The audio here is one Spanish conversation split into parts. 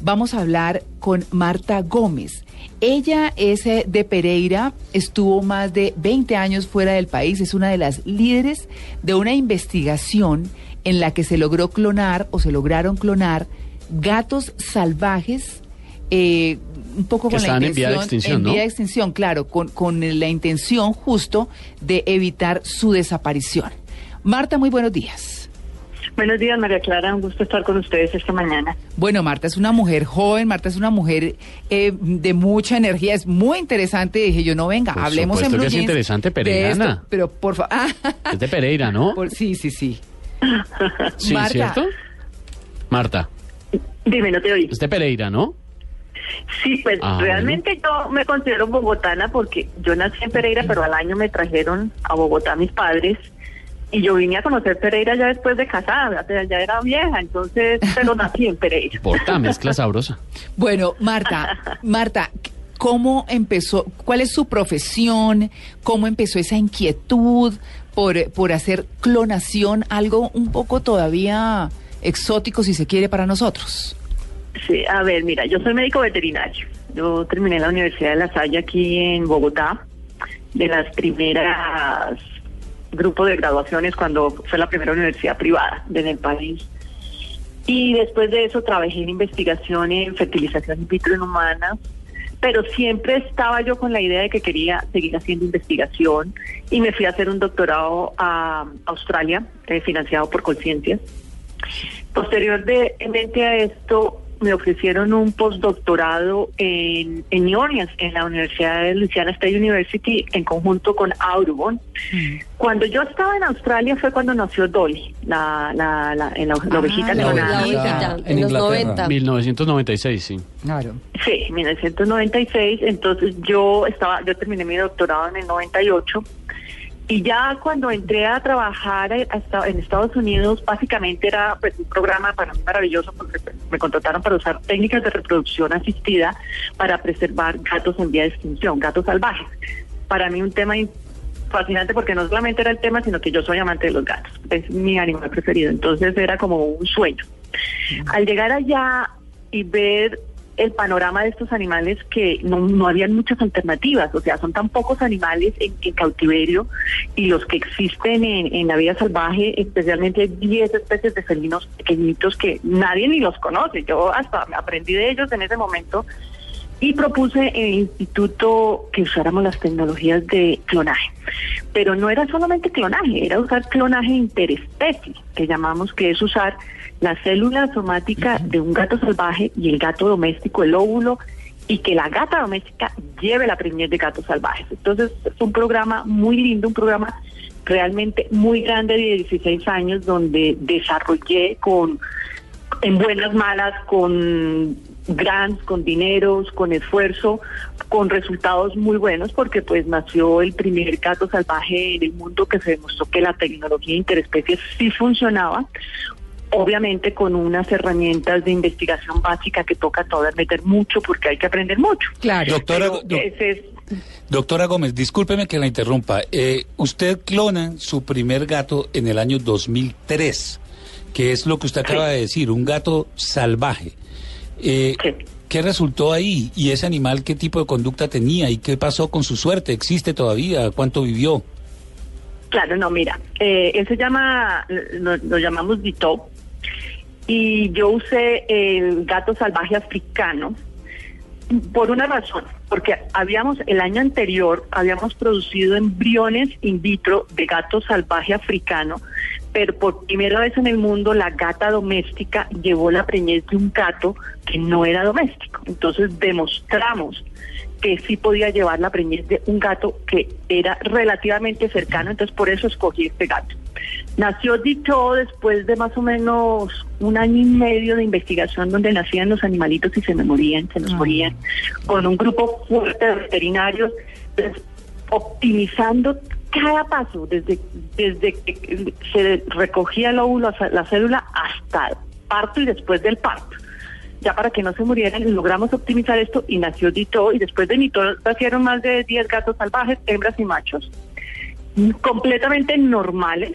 Vamos a hablar con Marta Gómez. Ella es eh, de Pereira, estuvo más de 20 años fuera del país, es una de las líderes de una investigación en la que se logró clonar o se lograron clonar gatos salvajes, eh, un poco Que con la en intención, vía de extinción, en ¿no? vía de extinción, claro, con, con la intención justo de evitar su desaparición. Marta, muy buenos días. Buenos días, María Clara. Un gusto estar con ustedes esta mañana. Bueno, Marta es una mujer joven, Marta es una mujer eh, de mucha energía, es muy interesante. Dije yo, no venga, Por hablemos en Blue que es interesante, de pereirana. Pero por favor, Es de Pereira, ¿no? sí, sí, sí. Sí, Marta. ¿cierto? Marta, Dime, no te oí. es de Pereira, ¿no? Sí, pues Ah, realmente yo me considero bogotana porque yo nací en Pereira, pero al año me trajeron a Bogotá mis padres. Y yo vine a conocer Pereira ya después de casada, ya era vieja, entonces, pero nací en Pereira. Porta, mezcla sabrosa. Bueno, Marta, Marta, ¿cómo empezó? ¿Cuál es su profesión? ¿Cómo empezó esa inquietud por, por hacer clonación? Algo un poco todavía exótico, si se quiere, para nosotros. Sí, a ver, mira, yo soy médico veterinario. Yo terminé la Universidad de La Salle aquí en Bogotá, de las primeras grupos de graduaciones cuando fue la primera universidad privada en el país. Y después de eso trabajé en investigación en fertilización in vitro en humanas, pero siempre estaba yo con la idea de que quería seguir haciendo investigación y me fui a hacer un doctorado a Australia, eh, financiado por Conciencias. Posteriormente a esto, me ofrecieron un postdoctorado en, en New Orleans, en la Universidad de Louisiana State University, en conjunto con Audubon. Cuando yo estaba en Australia fue cuando nació Dolly, la, la, la, en la, la ovejita la leonada. ovejita. en, los 90. 1996, sí. Claro. Sí, 1996. Entonces yo estaba, yo terminé mi doctorado en el 98 y ya cuando entré a trabajar hasta en Estados Unidos, básicamente era pues, un programa para mí maravilloso porque pues, me contrataron para usar técnicas de reproducción asistida para preservar gatos en vía de extinción, gatos salvajes. Para mí un tema in- fascinante porque no solamente era el tema, sino que yo soy amante de los gatos. Es mi animal preferido. Entonces era como un sueño. Al llegar allá y ver el panorama de estos animales que no, no habían muchas alternativas, o sea, son tan pocos animales en, en cautiverio y los que existen en, en la vida salvaje, especialmente hay 10 especies de felinos pequeñitos que nadie ni los conoce. Yo hasta aprendí de ellos en ese momento y propuse en el instituto que usáramos las tecnologías de clonaje. Pero no era solamente clonaje, era usar clonaje interespecie, que llamamos que es usar la célula somática de un gato salvaje y el gato doméstico, el óvulo, y que la gata doméstica lleve la preñez de gatos salvajes. Entonces, es un programa muy lindo, un programa realmente muy grande de 16 años, donde desarrollé con en buenas, malas, con grants, con dineros, con esfuerzo, con resultados muy buenos, porque pues nació el primer gato salvaje en el mundo que se demostró que la tecnología interespecies sí funcionaba. Obviamente con unas herramientas de investigación básica que toca todavía meter mucho porque hay que aprender mucho. Claro. Doctora, es, doctora Gómez, discúlpeme que la interrumpa. Eh, usted clona su primer gato en el año 2003, que es lo que usted acaba de decir, un gato salvaje. Eh, Sí. ¿Qué resultó ahí? ¿Y ese animal qué tipo de conducta tenía? ¿Y qué pasó con su suerte? ¿Existe todavía? ¿Cuánto vivió? Claro, no, mira, eh, él se llama, lo, lo llamamos Ditop, y yo usé el gato salvaje africano por una razón, porque habíamos, el año anterior, habíamos producido embriones in vitro de gato salvaje africano, pero por primera vez en el mundo la gata doméstica llevó la preñez de un gato que no era doméstico. Entonces demostramos que sí podía llevar la preñez de un gato que era relativamente cercano, entonces por eso escogí este gato. Nació Dito después de más o menos un año y medio de investigación donde nacían los animalitos y se me morían, se nos Ah. morían, con un grupo fuerte de veterinarios, pues, optimizando cada paso, desde, desde que se recogía el óvulo, la célula, hasta el parto y después del parto. Ya para que no se murieran, logramos optimizar esto y nació Dito, y después de Dito nacieron más de 10 gatos salvajes, hembras y machos, completamente normales,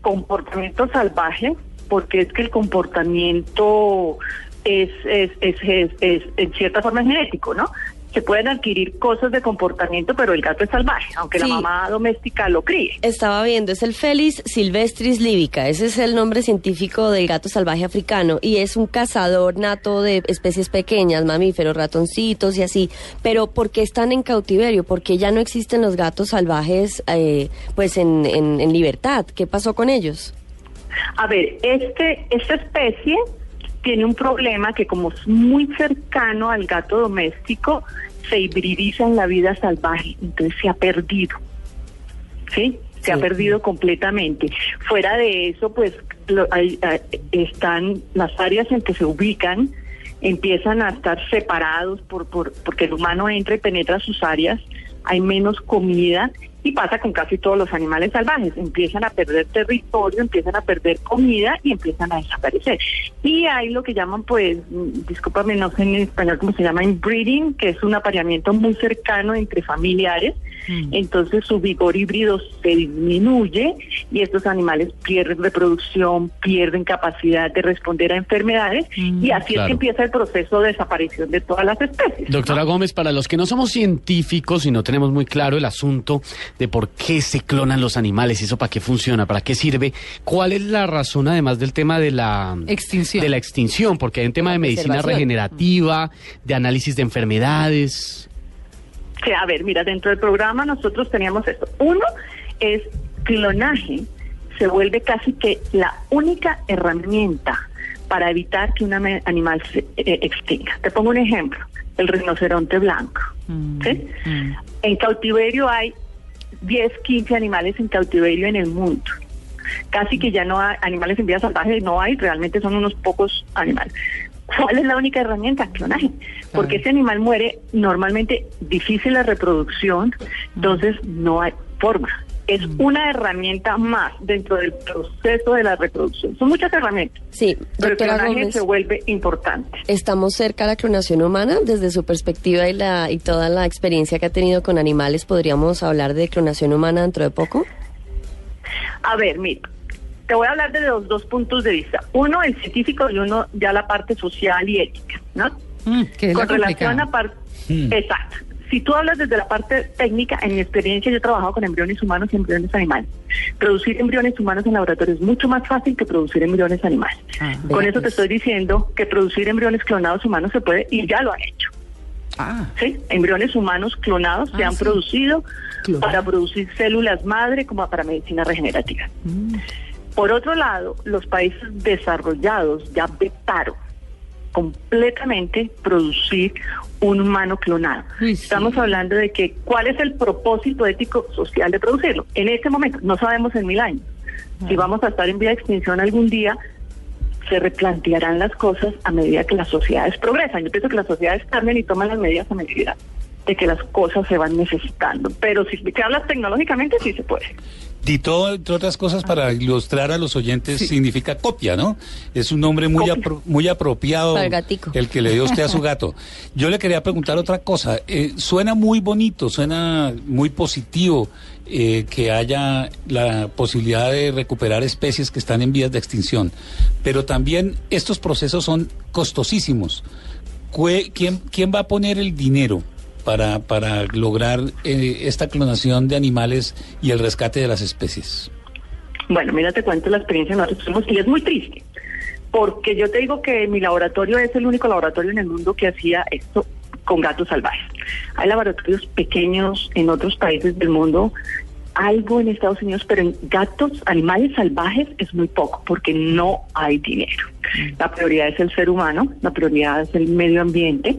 comportamiento salvaje, porque es que el comportamiento es, es, es, es, es en cierta forma genético, ¿no? Se pueden adquirir cosas de comportamiento, pero el gato es salvaje, aunque Sí. la mamá doméstica lo críe. Estaba viendo, es el Felis silvestris libica, ese es el nombre científico del gato salvaje africano y es un cazador nato de especies pequeñas, mamíferos, ratoncitos y así. Pero ¿por qué están en cautiverio? ¿Por qué ya no existen los gatos salvajes eh, pues en, en, en libertad? ¿Qué pasó con ellos? A ver, este, esta especie tiene un problema que como es muy cercano al gato doméstico, se hibridiza en la vida salvaje, entonces se ha perdido. ¿Sí? Se ha perdido completamente. Fuera de eso, pues lo- hay- hay- están las áreas en que se ubican, empiezan a estar separados por, por, porque el humano entra y penetra sus áreas, hay menos comida y pasa con casi todos los animales salvajes. Empiezan a perder territorio, empiezan a perder comida y empiezan a desaparecer. Y hay lo que llaman, pues, mm, discúlpame, no sé en español cómo se llama, inbreeding, que es un apareamiento muy cercano entre familiares. Entonces su vigor híbrido se disminuye y estos animales pierden reproducción, pierden capacidad de responder a enfermedades y así es que empieza el proceso de desaparición de todas las especies. Doctora Gómez, para los que no somos científicos y no tenemos muy claro el asunto de por qué se clonan los animales y eso para qué funciona, para qué sirve, ¿cuál es la razón además del tema de la Extinción. De la extinción, porque hay un tema La de medicina regenerativa, de análisis de enfermedades. Sí, a ver, mira, dentro del programa nosotros teníamos esto. Uno es clonaje, se vuelve casi que la única herramienta para evitar que un animal se eh, extinga. Te pongo un ejemplo, el rinoceronte blanco. Mm, ¿sí? mm. En cautiverio hay 10, 15 animales en cautiverio en el mundo. Casi que ya no hay animales en vida salvaje, no hay, realmente son unos pocos animales. ¿Cuál es la única herramienta? Clonaje. Porque ese animal muere normalmente difícil la reproducción, entonces no hay forma. Es una herramienta más dentro del proceso de la reproducción. Son muchas herramientas, Sí, pero el doctora clonaje Gómez. se vuelve importante. ¿Estamos cerca de la clonación humana? Desde su perspectiva y, la, y toda la experiencia que ha tenido con animales, ¿podríamos hablar de clonación humana dentro de poco? A ver, mira, te voy a hablar de los dos puntos de vista. Uno, el científico y uno ya la parte social y ética, ¿no? Mm, que es la Con relación complicada. a parte... Mm. Exacto. Si tú hablas desde la parte técnica, en mi experiencia yo he trabajado con embriones humanos y embriones animales. Producir embriones humanos en laboratorio es mucho más fácil que producir embriones animales. Ah, con eso te pues. estoy diciendo que producir embriones clonados humanos se puede y ya lo han hecho. Ah, ¿sí? Embriones humanos clonados se Ah, han sí. producido Clonado. para producir células madre como para medicina regenerativa. mm. Por otro lado, los países desarrollados ya vetaron completamente producir un humano clonado. Sí. Estamos hablando de que cuál es el propósito ético social de producirlo. En este momento, no sabemos en mil años. Si vamos a estar en vía de extinción algún día, se replantearán las cosas a medida que las sociedades progresan. Yo pienso que las sociedades cambian y toman las medidas a medida de que las cosas se van necesitando. Pero si te hablas tecnológicamente, sí se puede. Dito, entre otras cosas, para ilustrar a los oyentes, significa copia, ¿no? Es un nombre muy, apro- muy apropiado Para el gatico. el que le dio usted a su gato. Yo le quería preguntar otra cosa. Eh, suena muy bonito, suena muy positivo eh, que haya la posibilidad de recuperar especies que están en vías de extinción, pero también estos procesos son costosísimos. ¿Quién, quién va a poner el dinero? Para, para lograr eh, esta clonación de animales y el rescate de las especies. Bueno, mira, te cuento la experiencia que nosotros tuvimos y es muy triste, porque yo te digo que mi laboratorio es el único laboratorio en el mundo que hacía esto con gatos salvajes. Hay laboratorios pequeños en otros países del mundo, algo en Estados Unidos, pero en gatos, animales salvajes es muy poco, porque no hay dinero. La prioridad es el ser humano, la prioridad es el medio ambiente.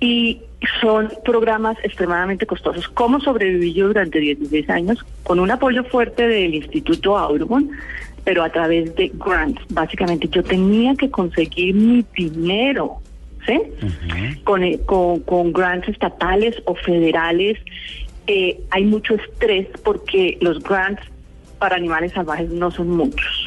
y son programas extremadamente costosos. ¿Cómo sobreviví yo durante 16 años? Con un apoyo fuerte del Instituto Audubon, pero a través de grants. Básicamente yo tenía que conseguir mi dinero, ¿sí? con, eh, con, con grants estatales o federales. Eh, hay mucho estrés porque los grants para animales salvajes no son muchos.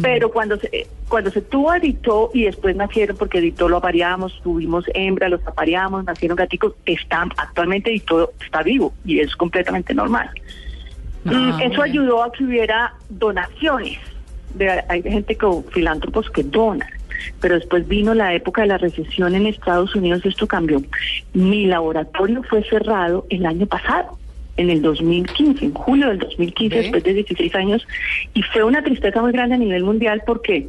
Pero cuando se, cuando se tuvo editó y después nacieron, porque editó lo apareamos, tuvimos hembra, los apareamos, nacieron gaticos, están, actualmente editó está vivo y es completamente normal. Mm, Ah, Eso bueno. ayudó a que hubiera donaciones. De, hay gente con filántropos que donan. Pero después vino la época de la recesión en Estados Unidos, esto cambió. Mi laboratorio fue cerrado el año pasado, en el 2015, en julio del 2015, ¿Ve? después de 16 años, y fue una tristeza muy grande a nivel mundial porque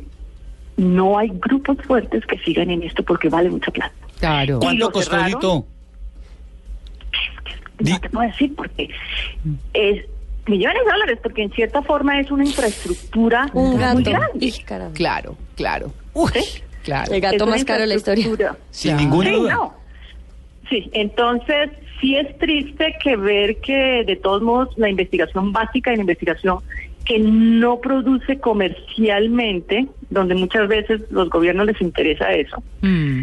no hay grupos fuertes que sigan en esto porque vale mucha plata. Claro. ¿Cuánto costó, cerraron. No te puedo decir porque es millones de dólares, porque en cierta forma es una infraestructura Un muy grande. Claro, claro. Uy, claro. El gato Es más caro de la historia. Sin Claro. ninguna Sí, duda. no. Sí, entonces sí es triste que ver que de todos modos la investigación básica y la investigación que no produce comercialmente, donde muchas veces los gobiernos les interesa eso, Mm.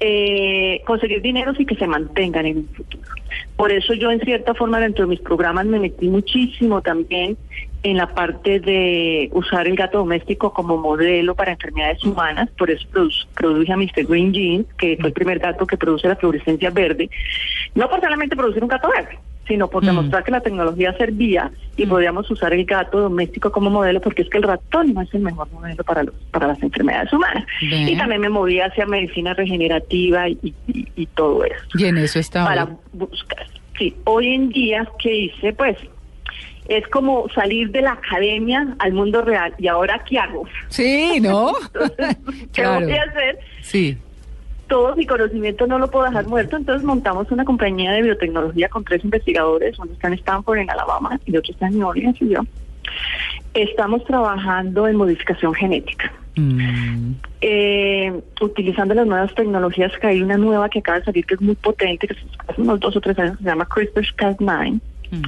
eh, conseguir dinero y que se mantengan en el futuro. Por eso yo en cierta forma dentro de mis programas me metí muchísimo también en la parte de usar el gato doméstico como modelo para enfermedades humanas, por eso produ- produje a Mr. Green Jeans, que fue el primer gato que produce la fluorescencia verde, no por solamente producir un gato verde, sino por Mm. demostrar que la tecnología servía y podíamos usar el gato doméstico como modelo, porque es que el ratón no es el mejor modelo para los para las enfermedades humanas. Y también me moví hacia medicina regenerativa y, y- y todo eso Y en eso está para hoy. buscar. Sí, hoy en día, ¿qué hice? Pues es como salir de la academia al mundo real. ¿Y ahora qué hago? Sí, ¿no? Entonces, ¿qué Claro. voy a hacer? Sí. Todo mi conocimiento no lo puedo dejar muerto, entonces montamos una compañía de biotecnología con tres investigadores, uno está en Stanford, en Alabama, y otro está en New Orleans y yo. Estamos trabajando en modificación genética. Mm. eh, utilizando las nuevas tecnologías, que hay una nueva que acaba de salir que es muy potente, que hace unos dos o tres años, que se llama CRISPR-Cas9. Mm.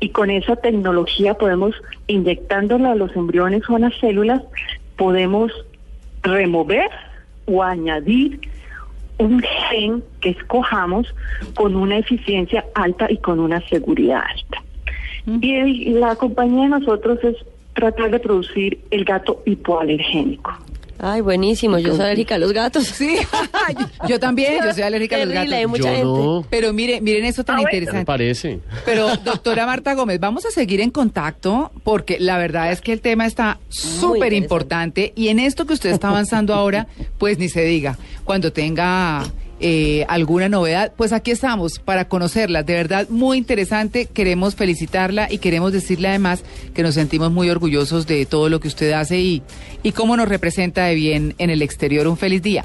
Y con esa tecnología podemos, inyectándola a los embriones o a las células, podemos remover o añadir un gen que escojamos con una eficiencia alta y con una seguridad alta. Y la compañía de nosotros es tratar de producir el gato hipoalergénico. Ay, buenísimo. Yo soy alérgica a los gatos. Sí, yo, yo también, yo soy alérgica a los Terrible, hay gatos. mucha Yo gente. no. Pero mire, miren eso tan Ah. Me interesante. parece. Pero, doctora Marta Gómez, vamos a seguir en contacto porque la verdad es que el tema está súper importante y en esto que usted está avanzando ahora, pues ni se diga. Cuando tenga eh, alguna novedad, pues aquí estamos para conocerla. De verdad, muy interesante. Queremos felicitarla y queremos decirle además que nos sentimos muy orgullosos de todo lo que usted hace y, y cómo nos representa de bien en el exterior. Un feliz día.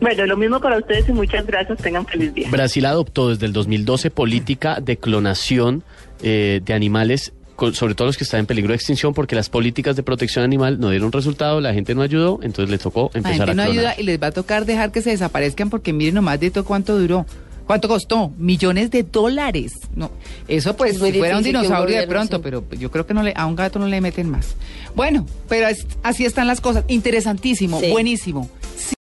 Bueno, lo mismo para ustedes y muchas gracias. Tengan feliz día. Brasil adoptó desde el 2012 política de clonación eh, de animales, con- sobre todo los que están en peligro de extinción, porque las políticas de protección animal no dieron resultado, la gente no ayudó, entonces le tocó La empezar gente a no ayuda y les va a tocar dejar que se desaparezcan porque miren nomás de todo cuánto duró. ¿Cuánto costó? Millones de dólares. No, eso pues si fuera un dinosaurio de pronto, sí. pero yo creo que no le, a un gato no le meten más. Bueno, pero es- así están las cosas. Interesantísimo, Sí. buenísimo.